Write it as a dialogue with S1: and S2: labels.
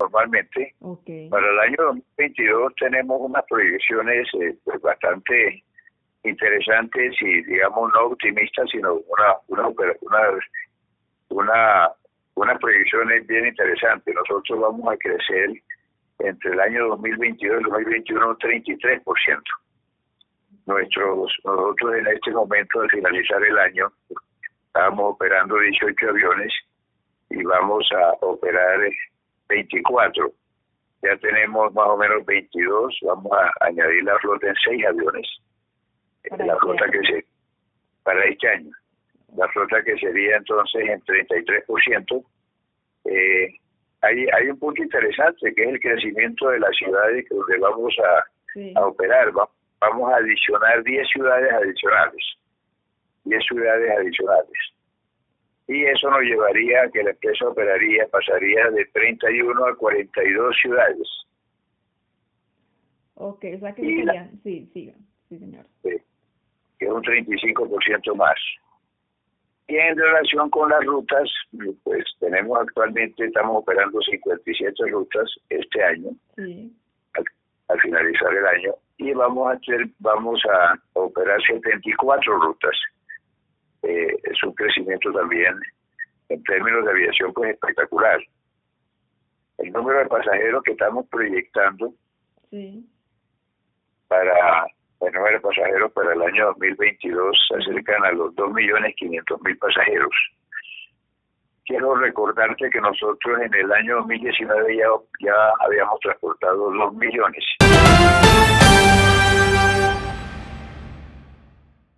S1: anualmente. Para el año 2022 tenemos unas proyecciones eh, pues bastante interesantes y digamos no optimistas, sino una una una una, una proyección bien interesante. Nosotros vamos a crecer entre el año 2022 y el 2021 un 33%. Nuestros, nosotros en este momento, al finalizar el año, estábamos operando 18 aviones y vamos a operar 24. Ya tenemos más o menos 22, vamos a añadir la flota en 6 aviones. la este flota que se para este año. La flota que sería entonces en 33%. Eh, hay, hay un punto interesante que es el crecimiento de las ciudades donde vamos a, a operar. vamos a adicionar 10 ciudades adicionales. 10 ciudades adicionales y eso nos llevaría a que la empresa operaría, pasaría de 31 a 42 ciudades.
S2: Ok, o sea que serían, sí, sí, sí, señor. Sí,
S1: que es un 35% más. Y en relación con las rutas, pues tenemos actualmente, estamos operando 57 rutas este año, sí. al, finalizar el año, y vamos a hacer, vamos a operar 74 rutas crecimiento también en términos de aviación pues espectacular. El número de pasajeros que estamos proyectando para el número de pasajeros para el año 2022 se acercan a los 2.500.000 pasajeros. Quiero recordarte que nosotros en el año 2019 ya, ya habíamos transportado 2 millones.